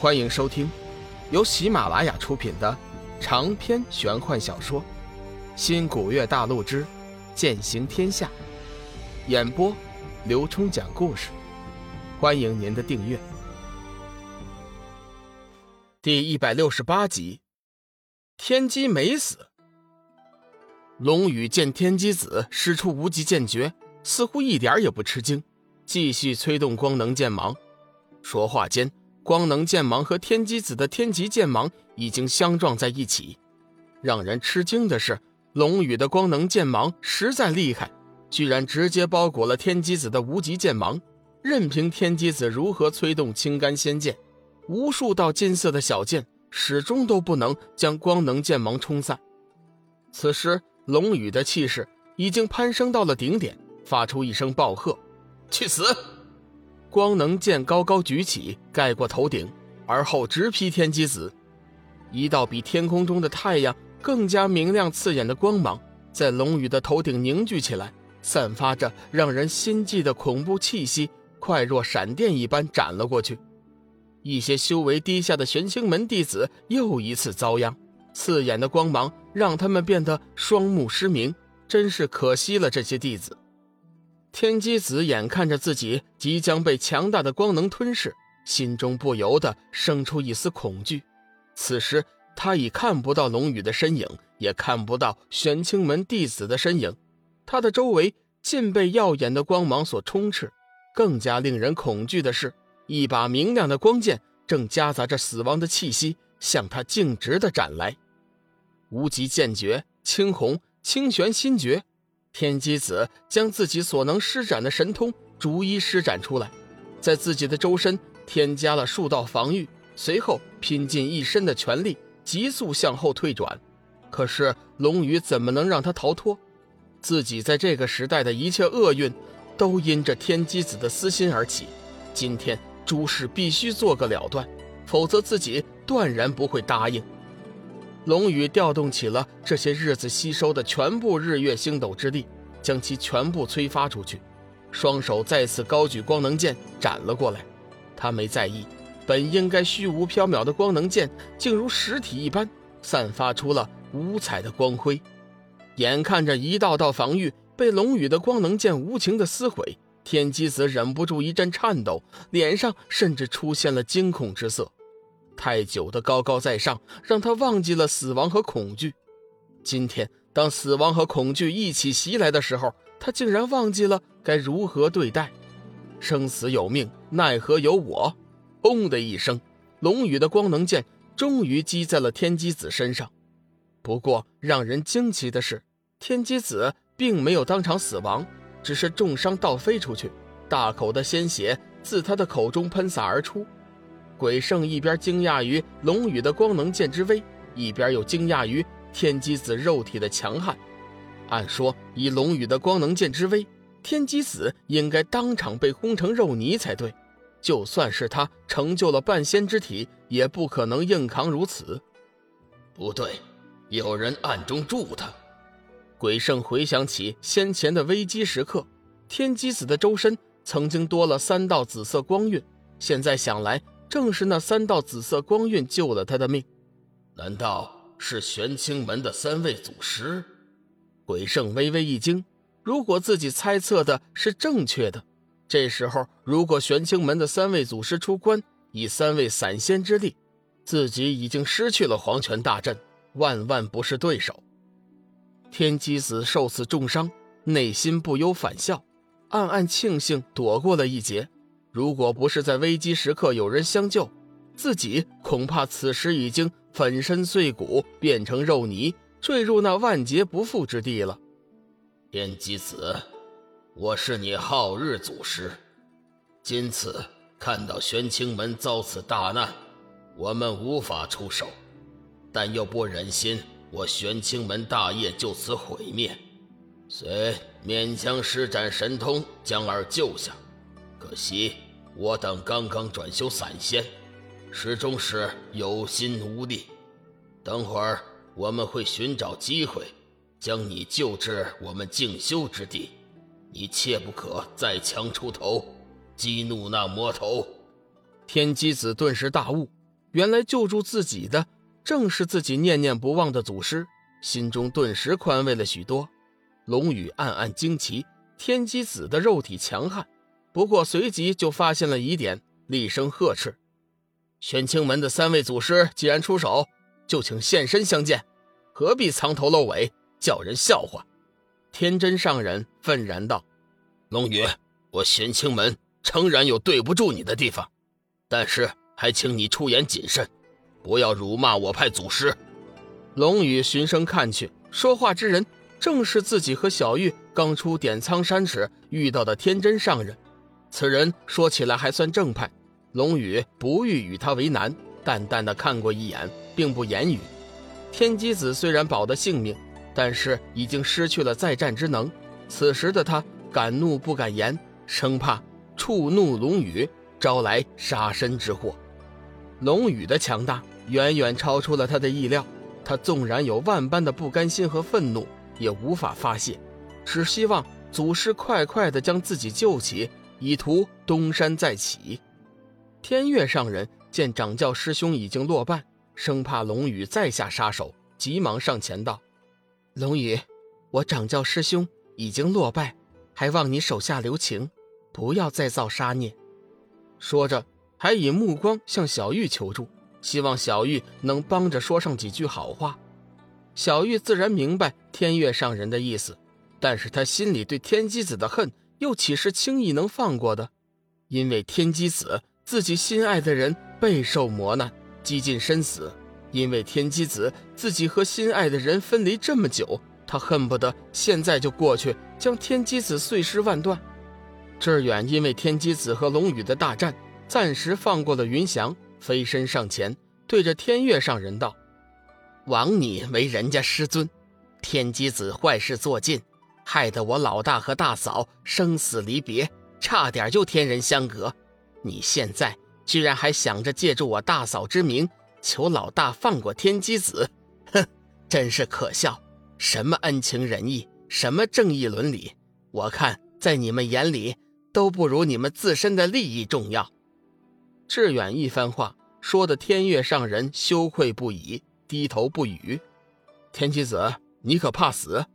欢迎收听由喜马拉雅出品的长篇玄幻小说《新古月大陆之剑行天下》，演播刘冲讲故事。欢迎您的订阅。第一百六十八集，天机没死。龙宇见天机子使出无极剑诀，似乎一点也不吃惊，继续催动光能剑芒。说话间。光能剑芒和天机子的天极剑芒已经相撞在一起。让人吃惊的是，龙宇的光能剑芒实在厉害，居然直接包裹了天机子的无极剑芒。任凭天机子如何催动青干仙剑，无数道金色的小剑始终都不能将光能剑芒冲散。此时，龙宇的气势已经攀升到了顶点，发出一声暴喝：“去死！”光能剑高高举起，盖过头顶，而后直劈天机子。一道比天空中的太阳更加明亮刺眼的光芒，在龙宇的头顶凝聚起来，散发着让人心悸的恐怖气息，快若闪电一般斩了过去。一些修为低下的玄清门弟子又一次遭殃，刺眼的光芒让他们变得双目失明，真是可惜了这些弟子。天机子眼看着自己即将被强大的光能吞噬，心中不由得生出一丝恐惧。此时他已看不到龙宇的身影，也看不到玄清门弟子的身影，他的周围尽被耀眼的光芒所充斥。更加令人恐惧的是，一把明亮的光剑正夹杂着死亡的气息向他径直的斩来。无极剑诀，青红清玄心诀。天机子将自己所能施展的神通逐一施展出来，在自己的周身添加了数道防御，随后拼尽一身的全力，急速向后退转。可是龙宇怎么能让他逃脱？自己在这个时代的一切厄运，都因着天机子的私心而起。今天诸事必须做个了断，否则自己断然不会答应。龙宇调动起了这些日子吸收的全部日月星斗之力，将其全部催发出去，双手再次高举光能剑斩了过来。他没在意，本应该虚无缥缈的光能剑，竟如实体一般，散发出了五彩的光辉。眼看着一道道防御被龙宇的光能剑无情的撕毁，天机子忍不住一阵颤抖，脸上甚至出现了惊恐之色。太久的高高在上，让他忘记了死亡和恐惧。今天，当死亡和恐惧一起袭来的时候，他竟然忘记了该如何对待。生死有命，奈何有我！轰的一声，龙宇的光能剑终于击在了天机子身上。不过，让人惊奇的是，天机子并没有当场死亡，只是重伤倒飞出去，大口的鲜血自他的口中喷洒而出。鬼圣一边惊讶于龙宇的光能剑之威，一边又惊讶于天机子肉体的强悍。按说，以龙宇的光能剑之威，天机子应该当场被轰成肉泥才对。就算是他成就了半仙之体，也不可能硬扛如此。不对，有人暗中助他。鬼圣回想起先前的危机时刻，天机子的周身曾经多了三道紫色光晕，现在想来。正是那三道紫色光晕救了他的命，难道是玄清门的三位祖师？鬼圣微微一惊。如果自己猜测的是正确的，这时候如果玄清门的三位祖师出关，以三位散仙之力，自己已经失去了黄泉大阵，万万不是对手。天机子受此重伤，内心不由反笑，暗暗庆幸躲过了一劫。如果不是在危机时刻有人相救，自己恐怕此时已经粉身碎骨，变成肉泥，坠入那万劫不复之地了。天机子，我是你昊日祖师，今次看到玄清门遭此大难，我们无法出手，但又不忍心我玄清门大业就此毁灭，遂勉强施展神通将儿救下。可惜我等刚刚转修散仙，始终是有心无力。等会儿我们会寻找机会，将你救至我们静修之地。你切不可再强出头，激怒那魔头。天机子顿时大悟，原来救助自己的正是自己念念不忘的祖师，心中顿时宽慰了许多。龙宇暗暗惊奇天机子的肉体强悍，不过随即就发现了疑点，厉声呵斥：“玄清门的三位祖师既然出手，就请现身相见，何必藏头露尾，叫人笑话？”天真上人愤然道：“龙宇，我玄清门诚然有对不住你的地方，但是还请你出言谨慎，不要辱骂我派祖师。”龙宇循声看去，说话之人。正是自己和小玉刚出点苍山时遇到的天真上人，此人说起来还算正派，龙宇不欲与他为难，淡淡的看过一眼，并不言语。天机子虽然保得性命，但是已经失去了再战之能，此时的他敢怒不敢言，生怕触怒龙宇，招来杀身之祸。龙宇的强大远远超出了他的意料，他纵然有万般的不甘心和愤怒。也无法发泄，只希望祖师快快的将自己救起，以图东山再起。天月上人见掌教师兄已经落败，生怕龙宇再下杀手，急忙上前道：“龙宇，我掌教师兄已经落败，还望你手下留情，不要再造杀孽。”说着，还以目光向小玉求助，希望小玉能帮着说上几句好话。小玉自然明白天月上人的意思，但是他心里对天机子的恨又岂是轻易能放过的？因为天机子自己心爱的人备受磨难，几近身死；因为天机子自己和心爱的人分离这么久，他恨不得现在就过去将天机子碎尸万段。志远因为天机子和龙宇的大战，暂时放过了云翔，飞身上前，对着天月上人道。枉你为人家师尊，天机子坏事做尽，害得我老大和大嫂生死离别，差点就天人相隔。你现在居然还想着借助我大嫂之名求老大放过天机子，哼，真是可笑！什么恩情仁义，什么正义伦理，我看在你们眼里都不如你们自身的利益重要。志远一番话说的天月上人羞愧不已。低头不语，天机子，你可怕死？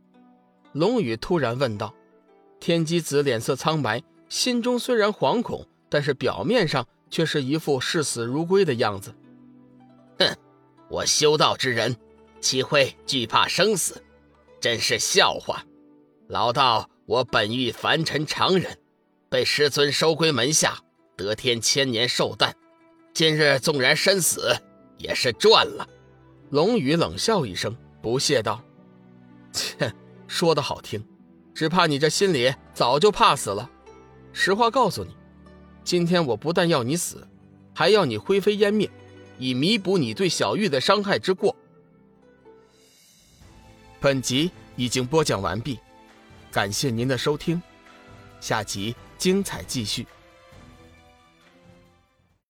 龙宇突然问道。天机子脸色苍白，心中虽然惶恐，但是表面上却是一副视死如归的样子。哼，我修道之人，岂会惧怕生死？真是笑话！老道，我本欲凡尘常人，被师尊收归门下，得天千年寿诞。今日纵然身死，也是赚了。龙宇冷笑一声，不屑道：“ 切，说的好听，只怕你这心里早就怕死了。实话告诉你，今天我不但要你死，还要你灰飞烟灭，以弥补你对小玉的伤害之过。”本集已经播讲完毕，感谢您的收听，下集精彩继续。